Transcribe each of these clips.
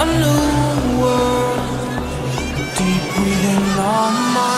a new world deep within our minds.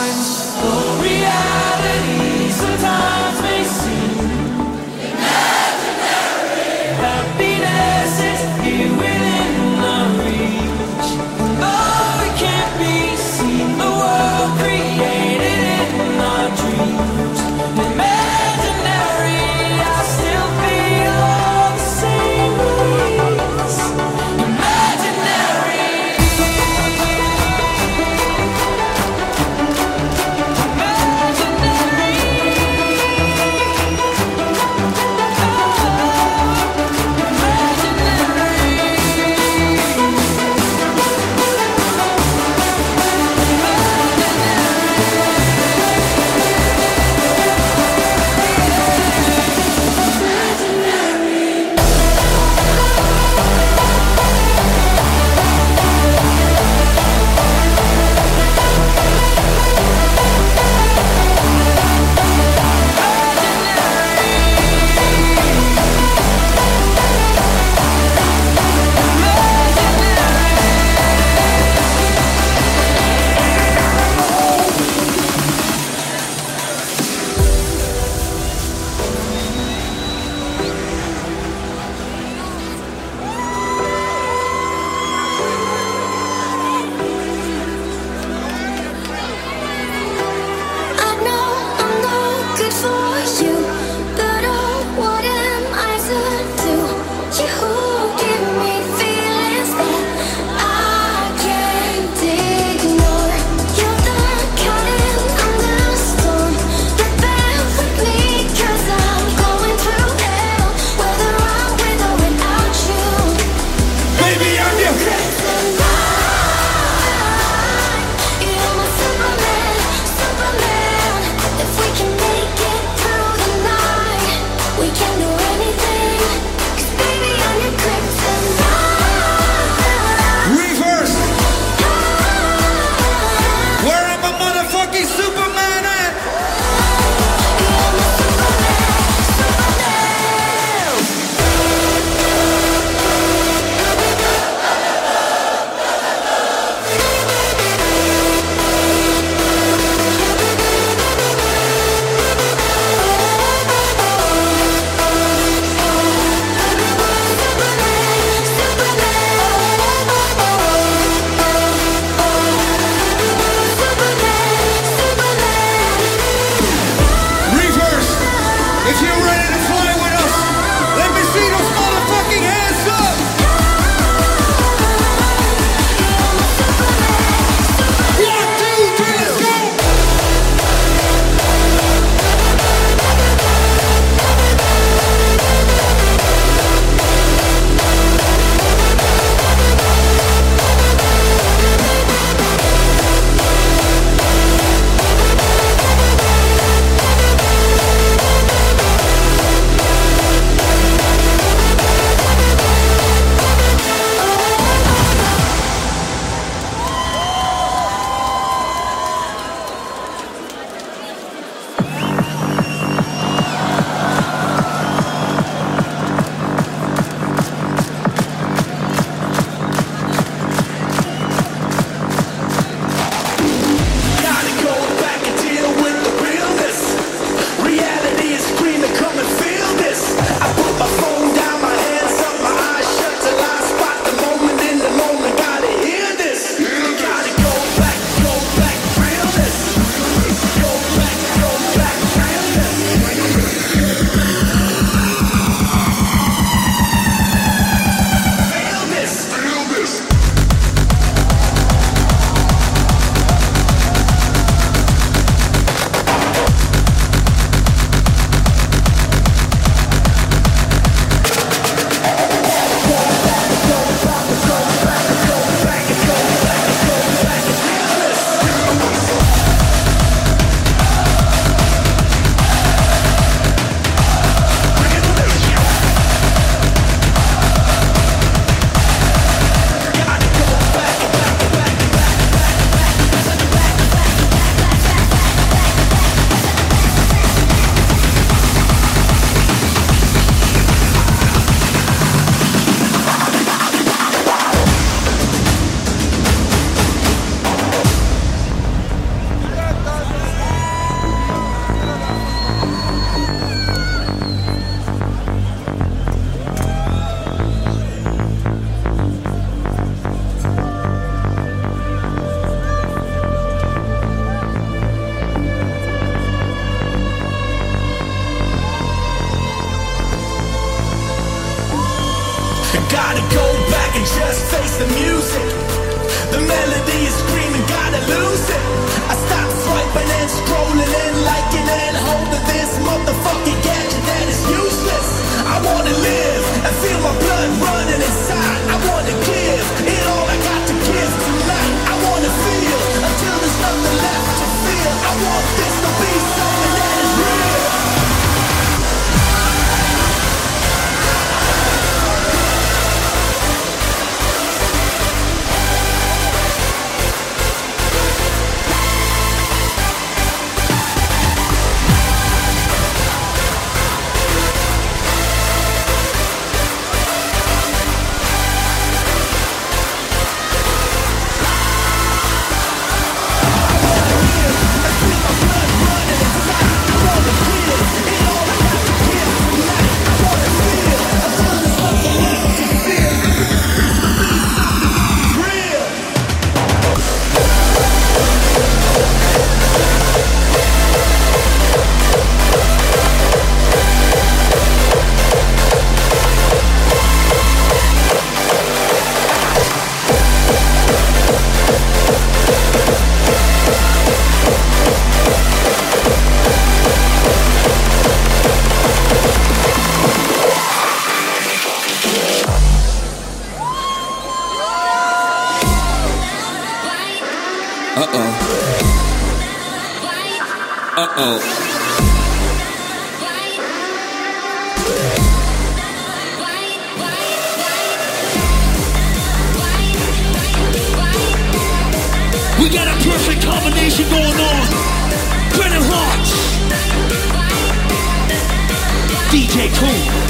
DJ Cool.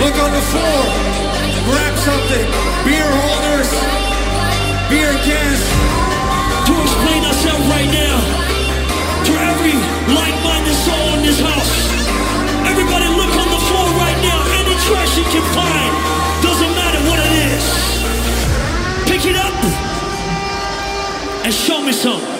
Look on the floor. Grab something. Beer holders. Beer cans. To explain ourselves right now to every like-minded soul in this house. Everybody look on the floor right now. Any trash you can find. Doesn't matter what it is. Pick it up and show me some.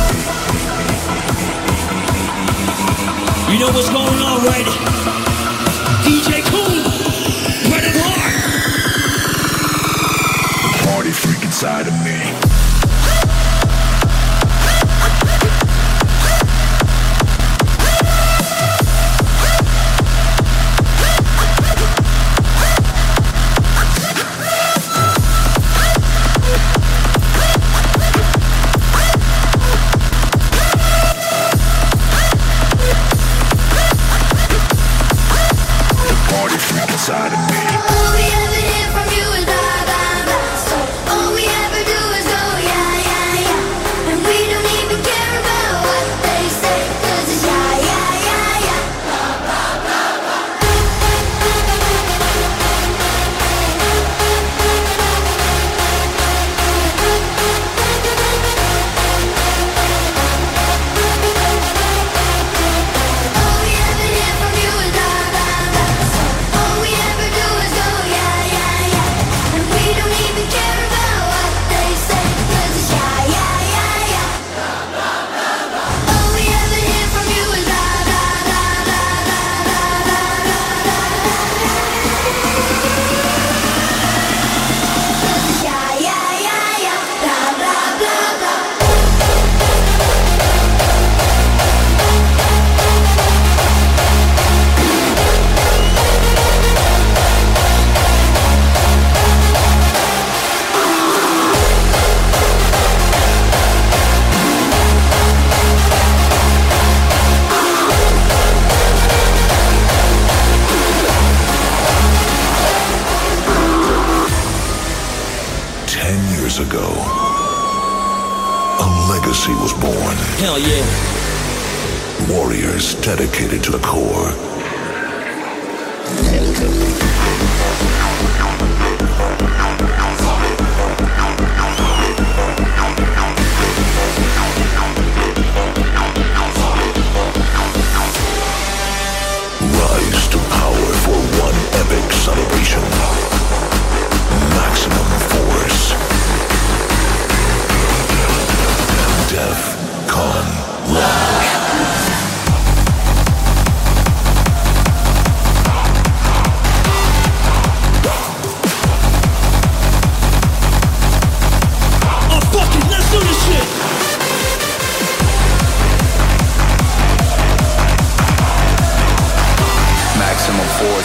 You know what's going on, right? DJ Cool, it hard. Party freak inside of me.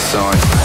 sign.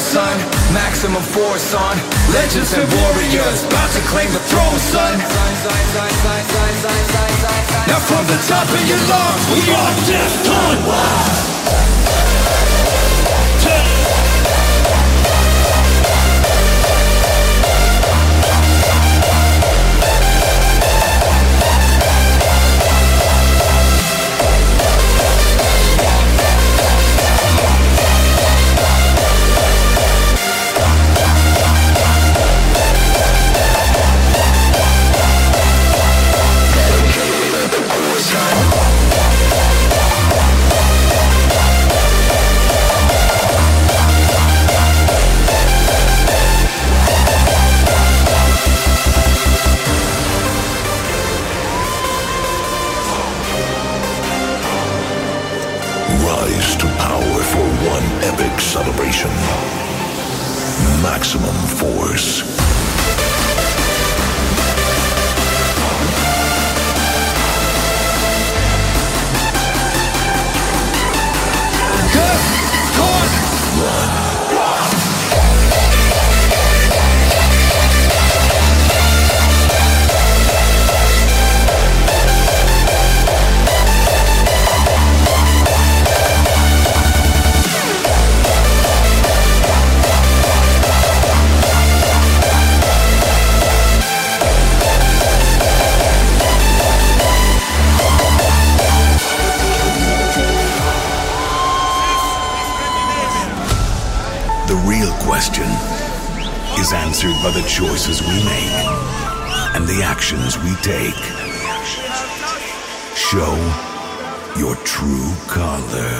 son. Maximum force on. Legends and warriors About to claim the throne, son. Now from the top of your lungs We are DEFCON 1 by the choices we make and the actions we take. Show your true color.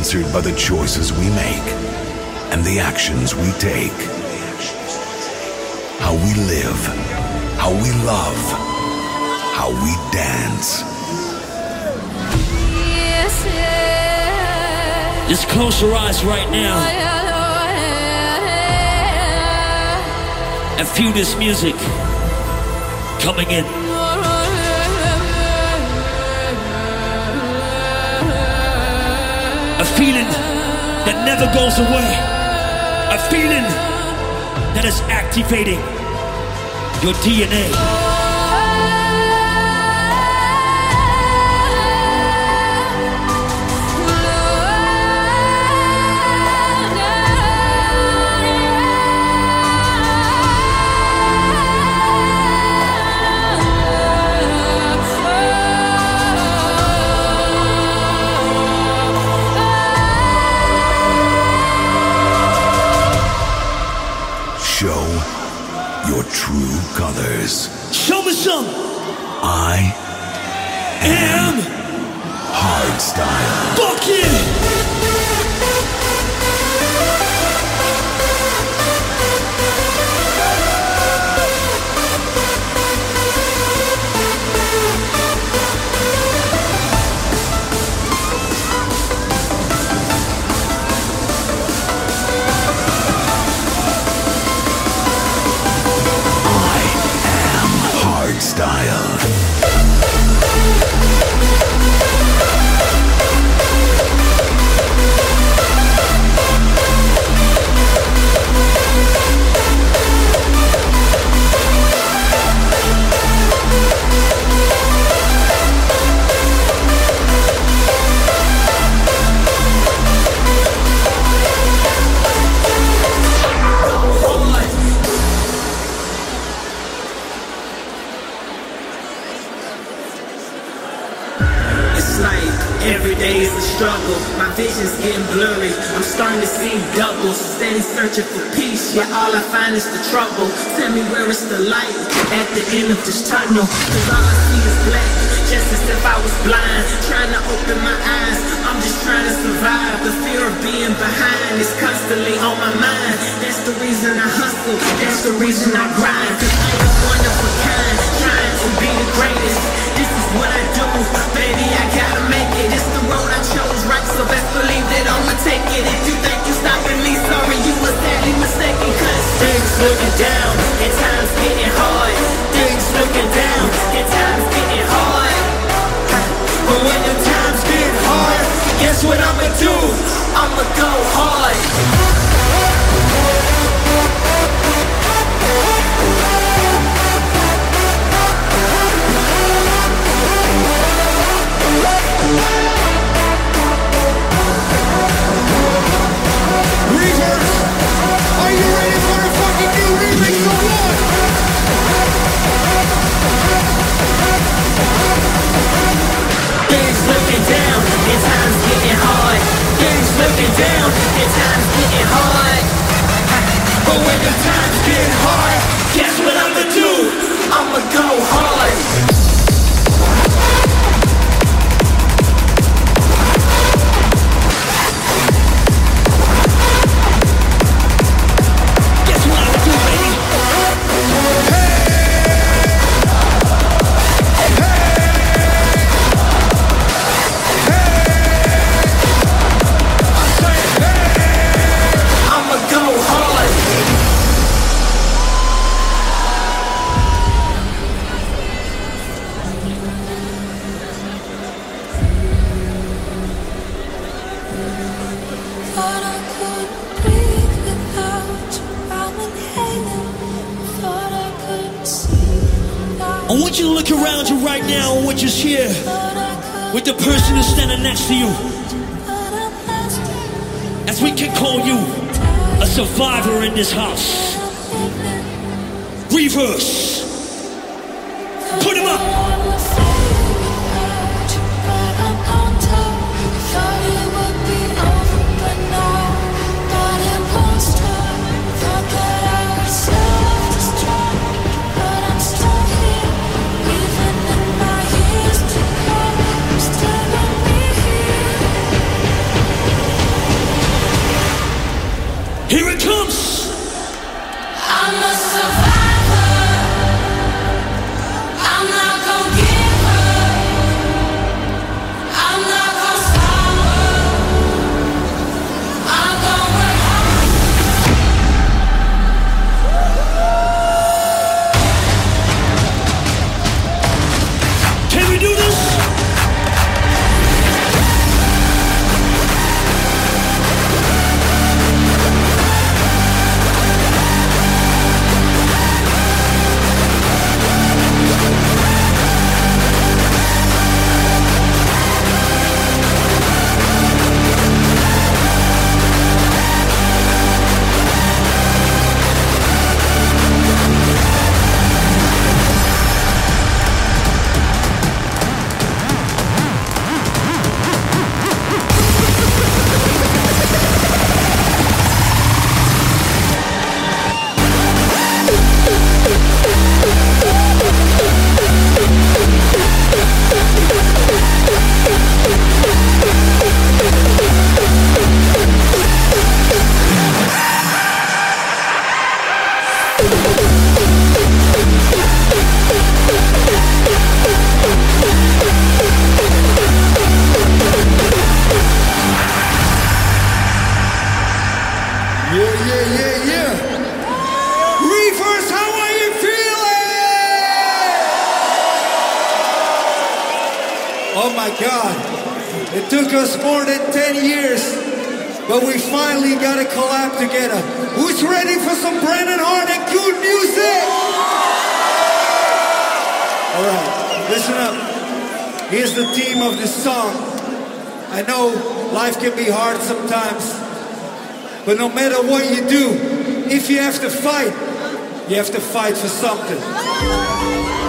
Answered by the choices we make and the actions we take. How we live, how we love, how we dance. Just close your eyes right now and feel this music coming in. Feeling that never goes away. A feeling that is activating your DNA. Show me some. I am, am hardstyle. Fuck yeah. Struggle, my vision's getting blurry. I'm starting to see doubles, steady searching for peace. Yeah, all I find is the trouble. Tell me where is the light at the end of this tunnel? Cause all I see is black, just as if I was blind. Trying to open my eyes, I'm just trying to survive. The fear of being behind is constantly on my mind. That's the reason I hustle, that's the reason I grind. Cause I am one of a kind, trying to be the greatest. This is what I do, baby, I gotta make it. Road I chose, right? So best believe that I'ma take it. If you think you stopping me, sorry, you were sadly mistaken. Cause things looking down, and times getting hard. Things looking down, and times getting hard. But when the times get hard, guess what I'ma do? I'ma go hard. Things looking down, and times getting hard. But when the times get hard, guess what I'ma do? I'ma go this house. Took us more than 10 years, but we finally got a collab together. Who's ready for some Brennan Heart and good music? All right, listen up. Here's the theme of this song. I know life can be hard sometimes. But no matter what you do, if you have to fight, you have to fight for something.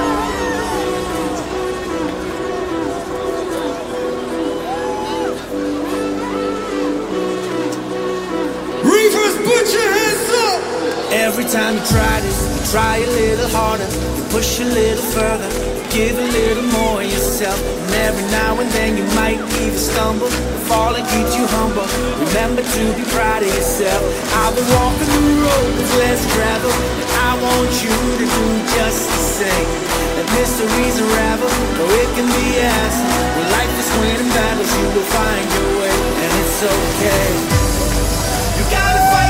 Time you try this, you try a little harder, you push a little further, give a little more yourself. And every now and then you might even stumble, fall and keep you humble. Remember to be proud of yourself. I've been walking the road with less gravel, and I want you to do just the same. Let mysteries unravel, or it can be answered. When life is winning battles, you will find your way, and it's okay. You gotta fight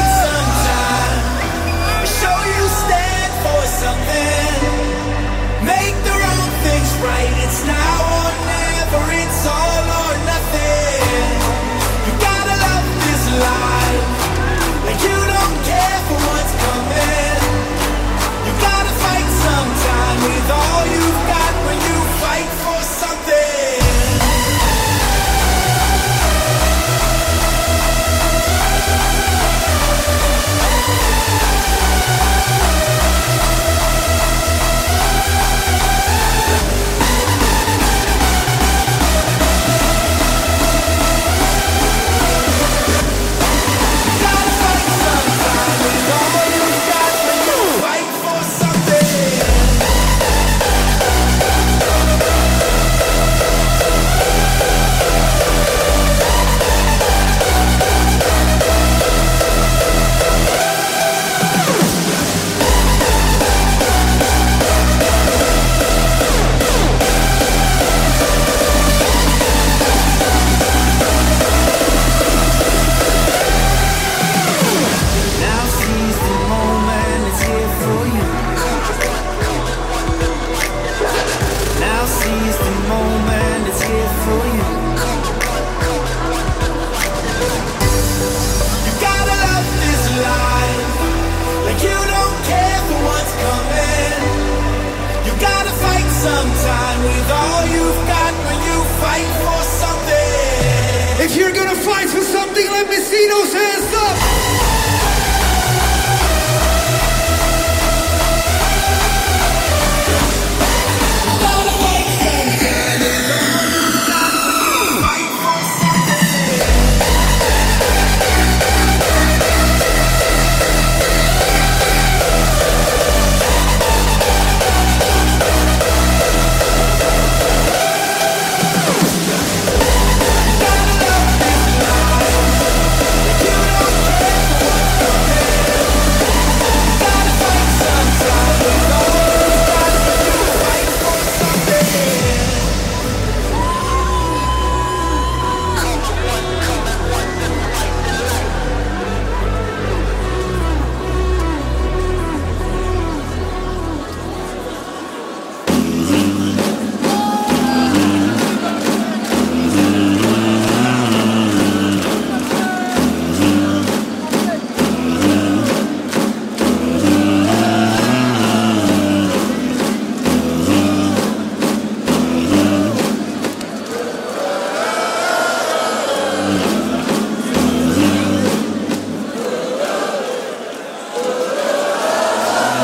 gotta fight sometime with all you've got when you fight for something. If you're gonna fight for something, let me see those hands up.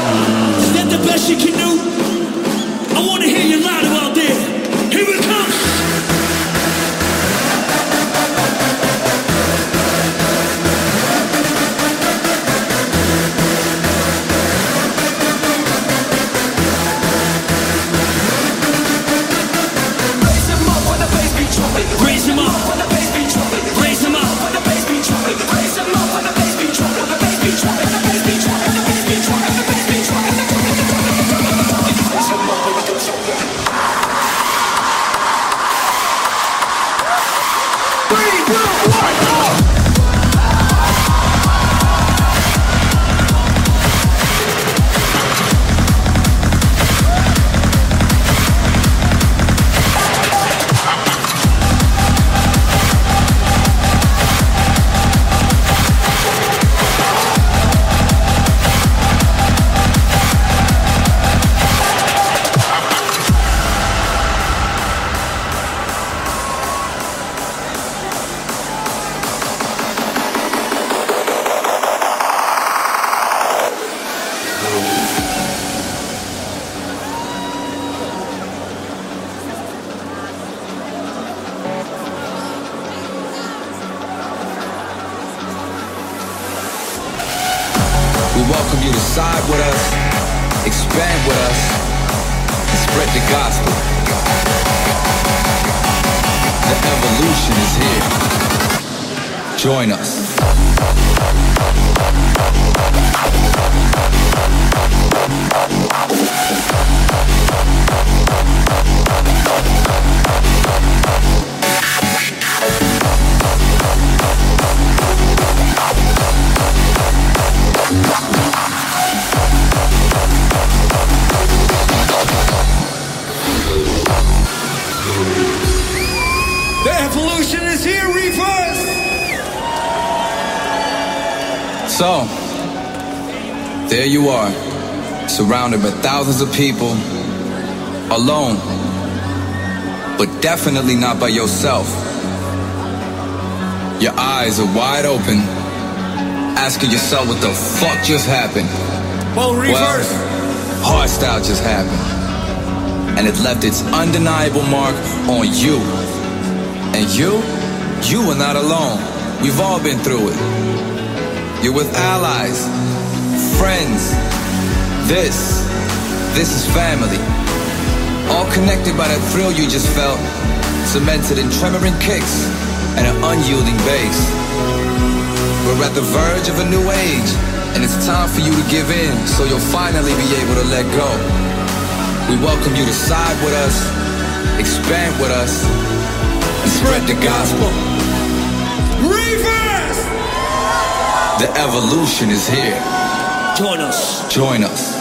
Is that the best you can do? I wanna hear you loud. Welcome you to side with us, expand with us, and spread the gospel. The evolution is here. Join us. So, there you are, surrounded by thousands of people, alone, but definitely not by yourself. Your eyes are wide open, asking yourself what the fuck just happened. Well, reverse! Well, hardstyle just happened. And it left its undeniable mark on you. And you, you are not alone. We've all been through it. You're with allies, friends. This, this is family. All connected by that thrill you just felt, cemented in tremoring kicks and an unyielding bass. We're at the verge of a new age, and it's time for you to give in so you'll finally be able to let go. We welcome you to side with us, expand with us, and spread the gospel. The evolution is here. Join us. Join us.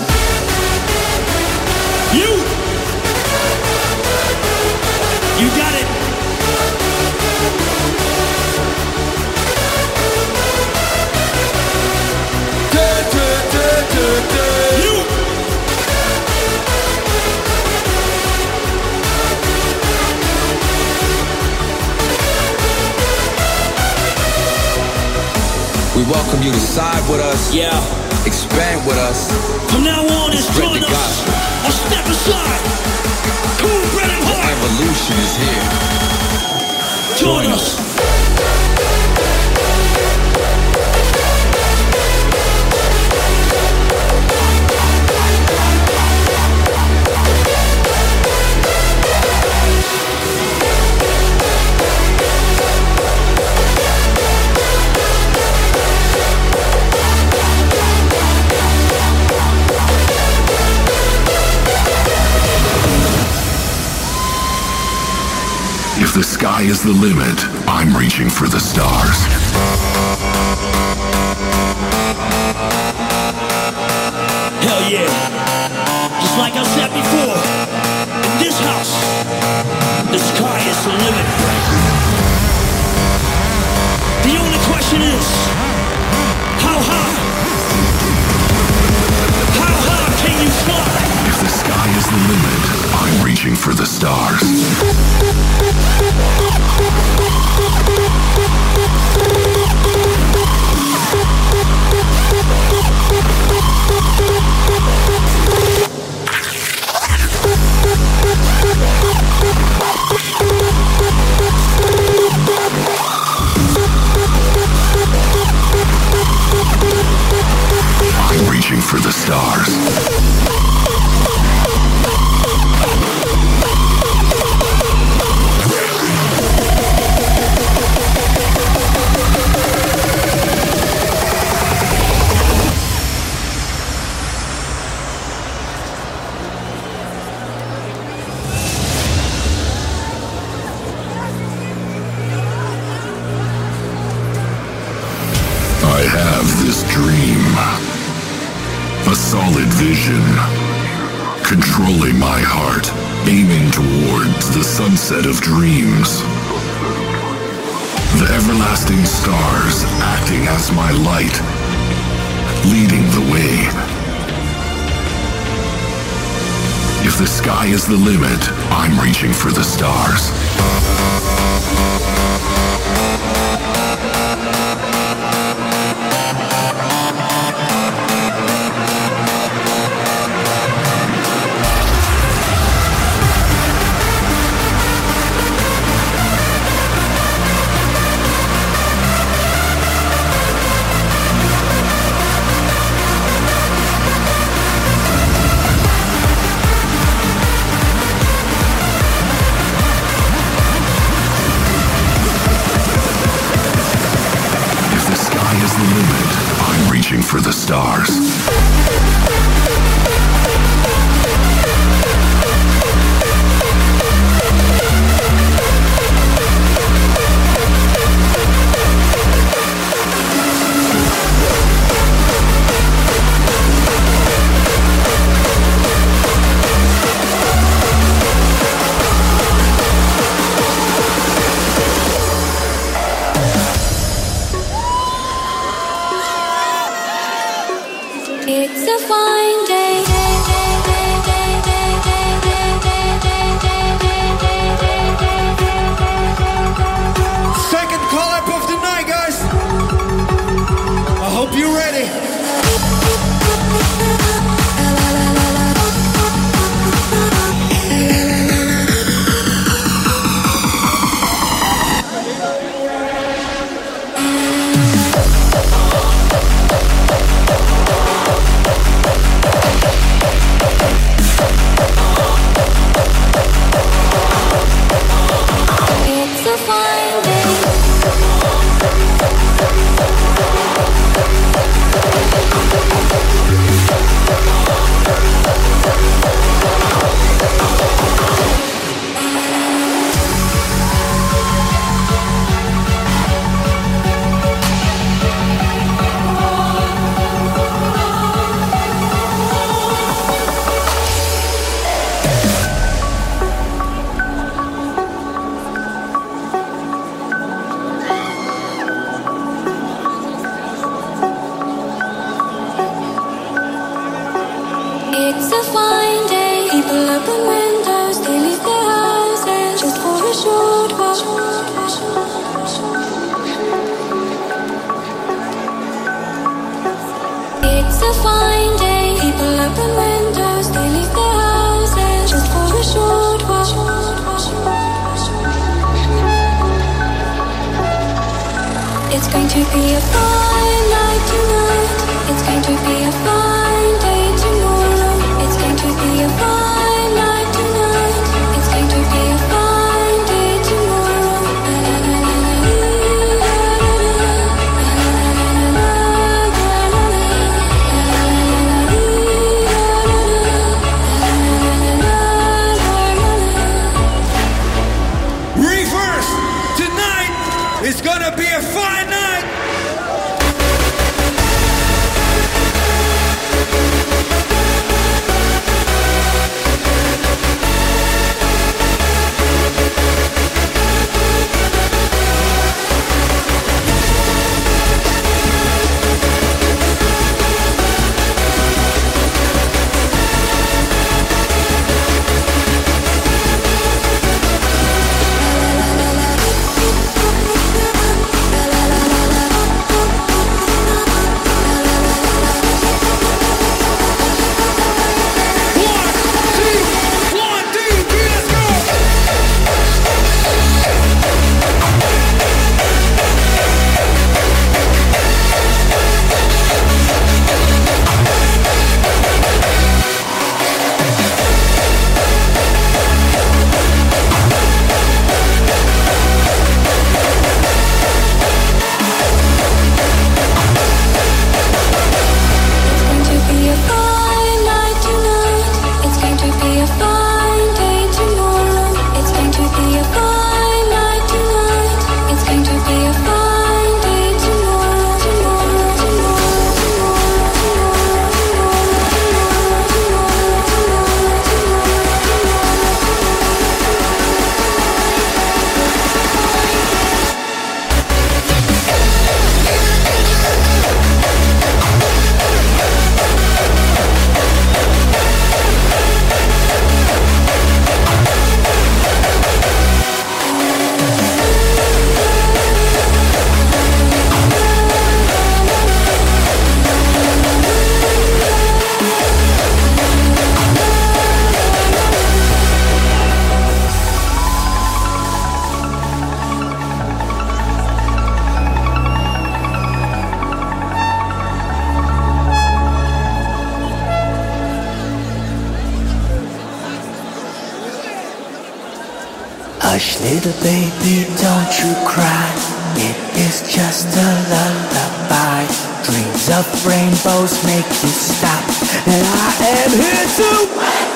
Welcome you to side with us, Yeah. expand with us, From now on, it's join the us or step aside. Cool, Brennan Heart. evolution is here. Join us. If sky is the limit, I'm reaching for the stars. Hell yeah. Just like I said before, in this house, the sky is the limit. The only question is, the limit, I'm reaching for the stars. I'm reaching for the stars. Vision. Controlling my heart, aiming towards the sunset of dreams. The everlasting stars acting as my light, leading the way. If the sky is the limit, I'm reaching for the stars. the stars. Of rainbows make you stop, and I am here to.